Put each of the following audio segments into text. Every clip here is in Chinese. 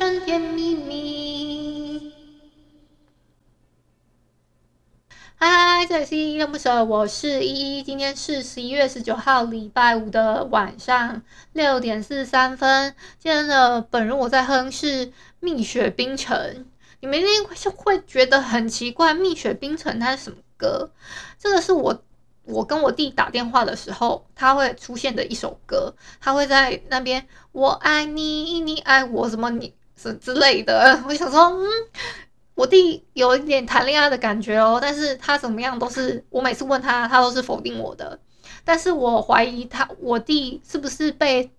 甜甜蜜蜜。嗨，这里是依依恋不舍，我是依依。今天是十一月十九号，礼拜五的晚上六点四十三分。今天的本人我在哼是蜜雪冰城。你们一定会会觉得很奇怪，蜜雪冰城它是什么歌？这个是我。我跟我弟打电话的时候，他会出现的一首歌，他会在那边“我爱你，你爱我”什么你什之类的。我想说，嗯，我弟有一点谈恋爱的感觉哦，但是他怎么样都是我每次问他，他都是否定我的。但是我怀疑他，我弟是不是被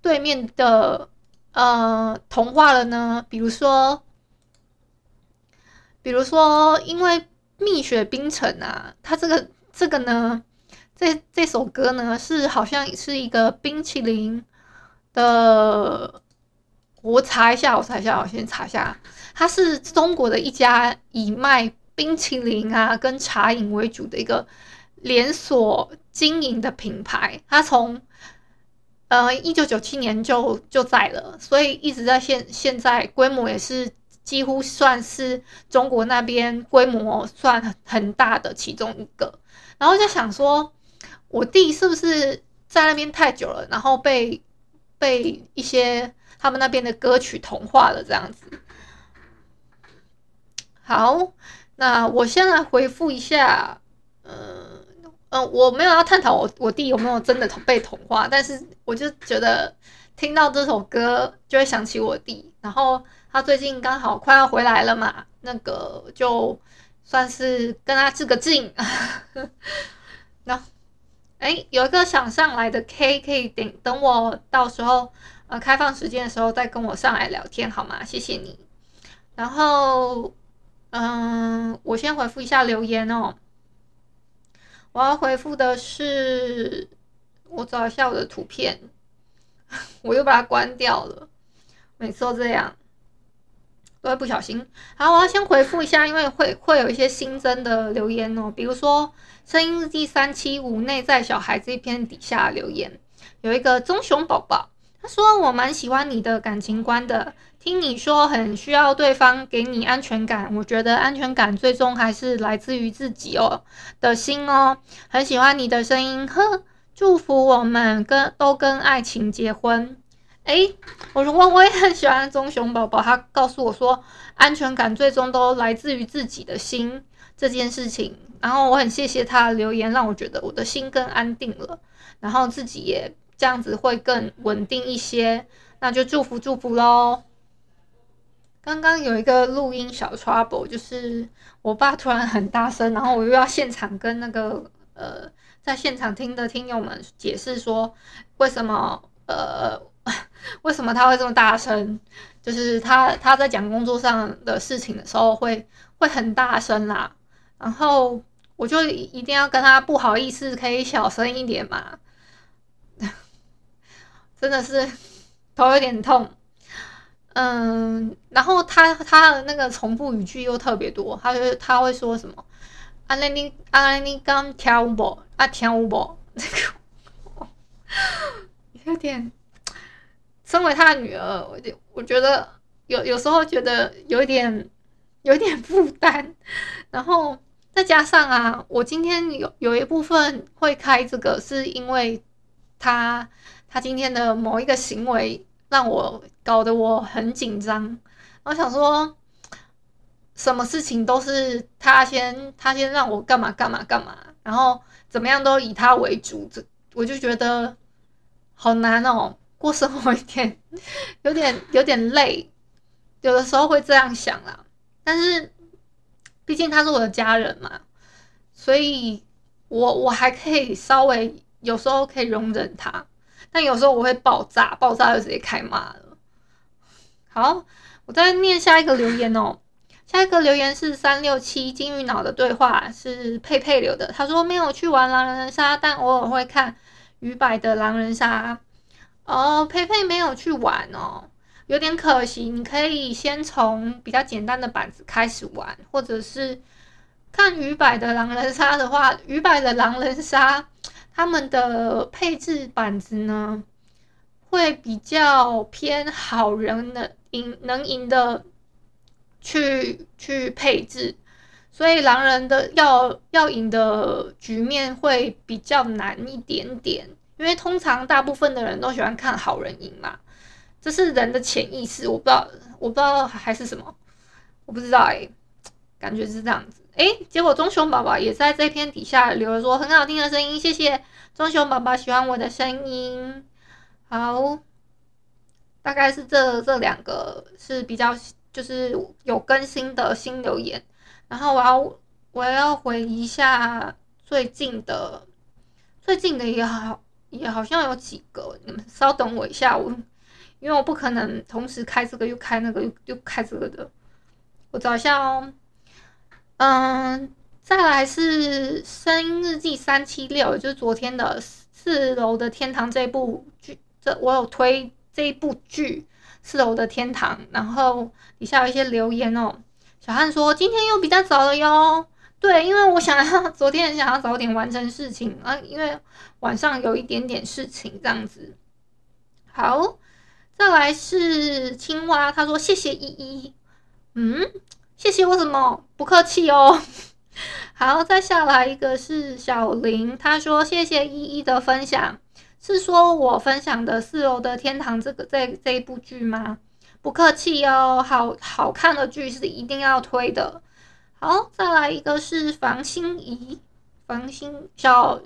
对面的呃同化了呢？比如说，比如说，因为蜜雪冰城啊，他这个。这个呢，这这首歌呢是好像是一个冰淇淋的，我查一下，我查一下，我先查一下，它是中国的一家以卖冰淇淋啊跟茶饮为主的一个连锁经营的品牌，它从呃一九九七年就就在了，所以一直在现现在规模也是几乎算是中国那边规模算很大的其中一个。然后就想说，我弟是不是在那边太久了，然后被被一些他们那边的歌曲同化了这样子。好，那我先来回复一下，嗯、嗯、我没有要探讨我我弟有没有真的被同化，但是我就觉得听到这首歌就会想起我弟，然后他最近刚好快要回来了嘛，那个就。算是跟他致个敬，那，哎，有一个想上来的 K，可以等等我到时候呃开放时间的时候再跟我上来聊天好吗？谢谢你。然后，嗯，我先回复一下留言哦。我要回复的是，我找一下我的图片，我又把它关掉了，每次都这样。都会不小心。好，我要先回复一下，因为会会有一些新增的留言哦。比如说《声音日记三七五内在小孩》这一篇底下留言，有一个棕熊宝宝，他说：“我蛮喜欢你的感情观的，听你说很需要对方给你安全感，我觉得安全感最终还是来自于自己哦的心哦，很喜欢你的声音，呵，祝福我们跟都跟爱情结婚。”诶，我说我我也很喜欢棕熊宝宝，他告诉我说，安全感最终都来自于自己的心这件事情。然后我很谢谢他的留言，让我觉得我的心更安定了，然后自己也这样子会更稳定一些。那就祝福祝福喽。刚刚有一个录音小 trouble，就是我爸突然很大声，然后我又要现场跟那个呃在现场听的听友们解释说为什么呃。为什么他会这么大声？就是他他在讲工作上的事情的时候会会很大声啦，然后我就一定要跟他不好意思，可以小声一点嘛。真的是 头有点痛，嗯，然后他他的那个重复语句又特别多，他就他会说什么？阿雷尼阿雷尼刚跳舞不？啊跳舞不？这个 有点。身为他的女儿，我就我觉得有有时候觉得有点有点负担，然后再加上啊，我今天有有一部分会开这个，是因为他他今天的某一个行为让我搞得我很紧张，我想说，什么事情都是他先他先让我干嘛干嘛干嘛，然后怎么样都以他为主，这我就觉得好难哦。过生活一点，有点有点累，有的时候会这样想啦。但是，毕竟他是我的家人嘛，所以我我还可以稍微有时候可以容忍他，但有时候我会爆炸，爆炸就直接开骂了。好，我再念下一个留言哦。下一个留言是三六七金鱼脑的对话，是佩佩留的。他说没有去玩狼人杀，但偶尔会看鱼摆的狼人杀。哦，佩佩没有去玩哦，有点可惜。你可以先从比较简单的板子开始玩，或者是看鱼摆的狼人杀的话，鱼摆的狼人杀他们的配置板子呢，会比较偏好人的赢能赢的。去去配置，所以狼人的要要赢的局面会比较难一点点，因为通常大部分的人都喜欢看好人赢嘛，这是人的潜意识，我不知道我不知道还是什么，我不知道哎、感觉是这样子哎、欸，结果棕熊宝宝也在这篇底下留了说很好听的声音，谢谢棕熊宝宝喜欢我的声音，好，大概是这这两个是比较。就是有更新的新留言，然后我要我要回一下最近的，最近的也好也好像有几个，你们稍等我一下，我因为我不可能同时开这个又开那个又又开这个的，我找一下哦。嗯，再来是《声音日记》三七六，就是昨天的四楼的天堂这部剧，这我有推这一部剧。四楼的天堂，然后底下有一些留言哦。小汉说今天又比较早了哟。对，因为我想要昨天想要早点完成事情啊，因为晚上有一点点事情这样子。好，再来是青蛙，他说谢谢依依。嗯，谢谢我什么？不客气哦。好，再下来一个是小林，他说谢谢依依的分享。是说我分享的《四楼的天堂》这个这这一部剧吗？不客气哦，好好看的剧是一定要推的。好，再来一个是房心怡，房心小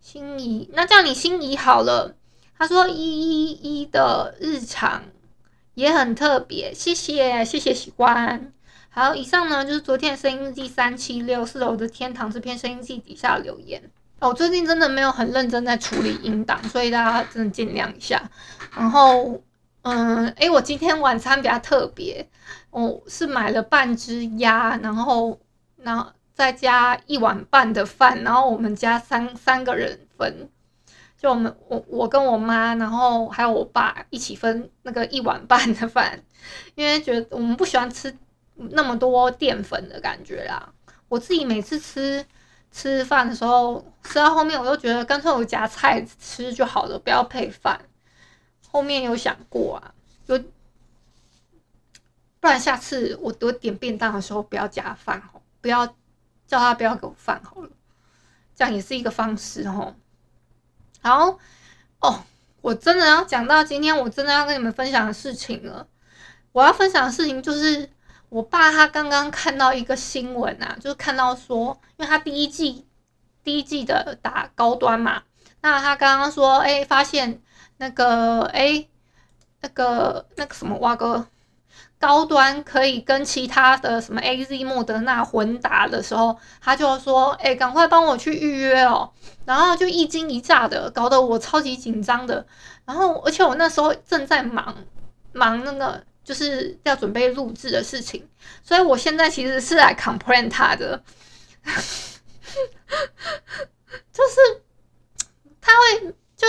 心怡，那叫你心怡好了。他说一一一的日常也很特别，谢谢谢谢喜欢。好，以上呢就是昨天的声音日记三七六《四楼的天堂》这篇声音日记底下留言。我最近真的没有很认真在处理音档，所以大家真的见谅一下。然后，嗯，诶，我今天晚餐比较特别，我是买了半只鸭，然后，然后再加一碗半的饭，然后我们家三三个人分，就我们我我跟我妈，然后还有我爸一起分那个一碗半的饭，因为觉得我们不喜欢吃那么多淀粉的感觉啦。我自己每次吃。吃饭的时候吃到后面，我就觉得干脆我夹菜吃就好了，不要配饭。后面有想过啊，就不然下次我我点便当的时候不要加饭哦，不要叫他不要给我饭好了，这样也是一个方式哦。好哦，我真的要讲到今天，我真的要跟你们分享的事情了。我要分享的事情就是。我爸他刚刚看到一个新闻啊，就是看到说，因为他第一季第一季的打高端嘛，那他刚刚说，哎、发现那个，哎、那个那个什么哇哥，高端可以跟其他的什么 AZ 莫德纳混打的时候，他就说，哎、赶快帮我去预约哦，然后就一惊一乍的，搞得我超级紧张的，然后而且我那时候正在忙忙那个。就是要准备录制的事情，所以我现在其实是来 complain 他的，就是他会就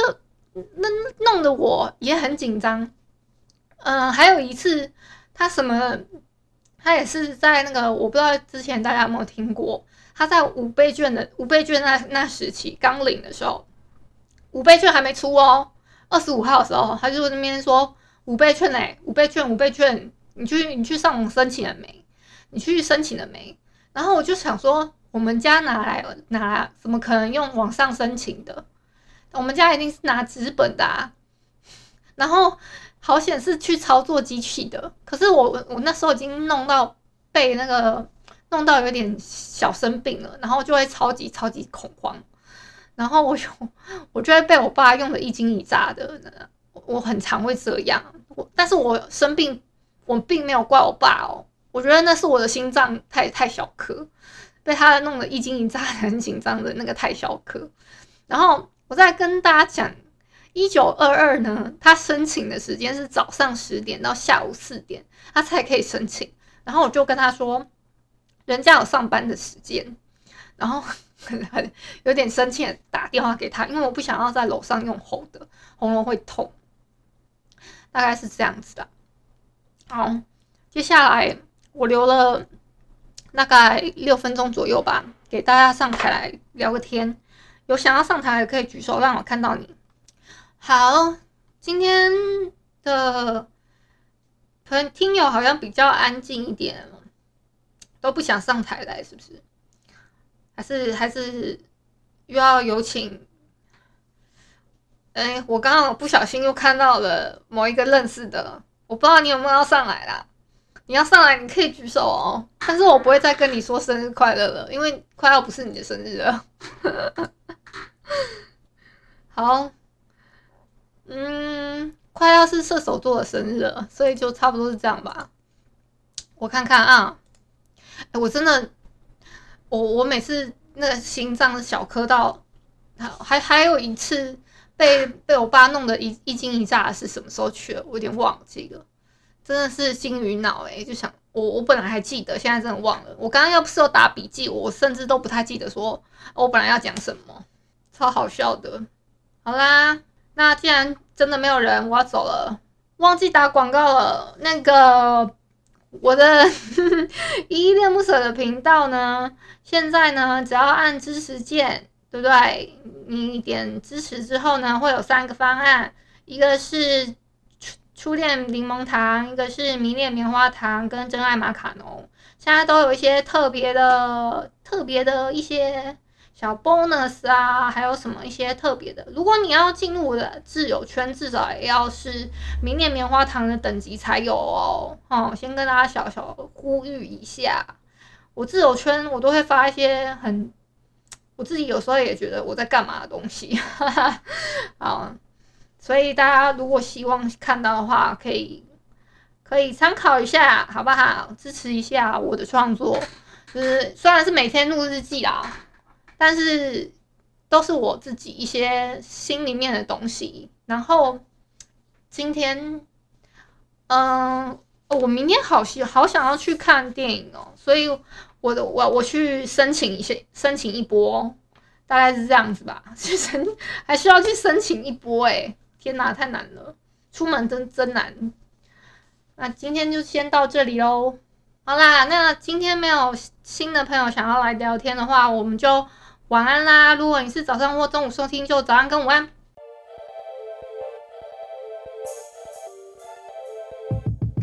那弄得我也很紧张。嗯，还有一次他什么，他也是在那个我不知道之前大家有没有听过，他在五倍券的五倍券那那时期刚领的时候，五倍券还没出哦，二十五号的时候他就那边说。五倍券嘞、欸，五倍券，五倍券，你去你去上网申请了没？你去申请了没？然后我就想说，我们家拿来拿，怎么可能用网上申请的？我们家一定是拿纸本的啊。然后好险是去操作机器的，可是我我那时候已经弄到被那个弄到有点小生病了，然后就会超级超级恐慌，然后我就我就会被我爸用的一惊一乍的。我很常会这样，我但是我生病，我并没有怪我爸哦，我觉得那是我的心脏太太小颗，被他弄得一惊一乍，很紧张的那个太小颗。然后我再跟大家讲，一九二二呢，他申请的时间是早上十点到下午四点，他才可以申请。然后我就跟他说，人家有上班的时间，然后很 很有点生气，打电话给他，因为我不想要在楼上用吼的，喉咙会痛。大概是这样子的。好，接下来我留了大概六分钟左右吧，给大家上台来聊个天。有想要上台的可以举手，让我看到你。好，今天的朋听友好像比较安静一点，都不想上台来，是不是？还是还是又要有请？哎，我刚刚不小心又看到了某一个认识的，我不知道你有没有要上来啦。你要上来，你可以举手哦，但是我不会再跟你说生日快乐了，因为快要不是你的生日了。好，嗯，快要是射手座的生日了，所以就差不多是这样吧。我看看啊，哎，我真的，我我每次那个心脏小磕到，还还有一次。被被我爸弄得一一惊一乍的是什么时候去了？我有点忘记了，真的是心与脑哎，就想我我本来还记得，现在真的忘了。我刚刚要不是有打笔记，我甚至都不太记得说我本来要讲什么，超好笑的。好啦，那既然真的没有人，我要走了。忘记打广告了，那个我的依 依恋不舍的频道呢，现在呢只要按支持键。对不对？你点支持之后呢，会有三个方案，一个是初初恋柠檬糖，一个是迷恋棉花糖，跟真爱马卡龙。现在都有一些特别的、特别的一些小 bonus 啊，还有什么一些特别的。如果你要进入我的挚友圈，至少也要是迷恋棉花糖的等级才有哦。哦，先跟大家小小呼吁一下，我挚友圈我都会发一些很。我自己有时候也觉得我在干嘛的东西，哈哈，好，所以大家如果希望看到的话，可以可以参考一下，好不好？支持一下我的创作，就是虽然是每天录日记啦，但是都是我自己一些心里面的东西。然后今天，嗯，我明天好希好想要去看电影哦，所以。我的我我去申请一些申请一波，大概是这样子吧。去申还需要去申请一波诶，天哪，太难了，出门真真难。那今天就先到这里喽。好啦，那今天没有新的朋友想要来聊天的话，我们就晚安啦。如果你是早上或中午收听，就早安跟午安。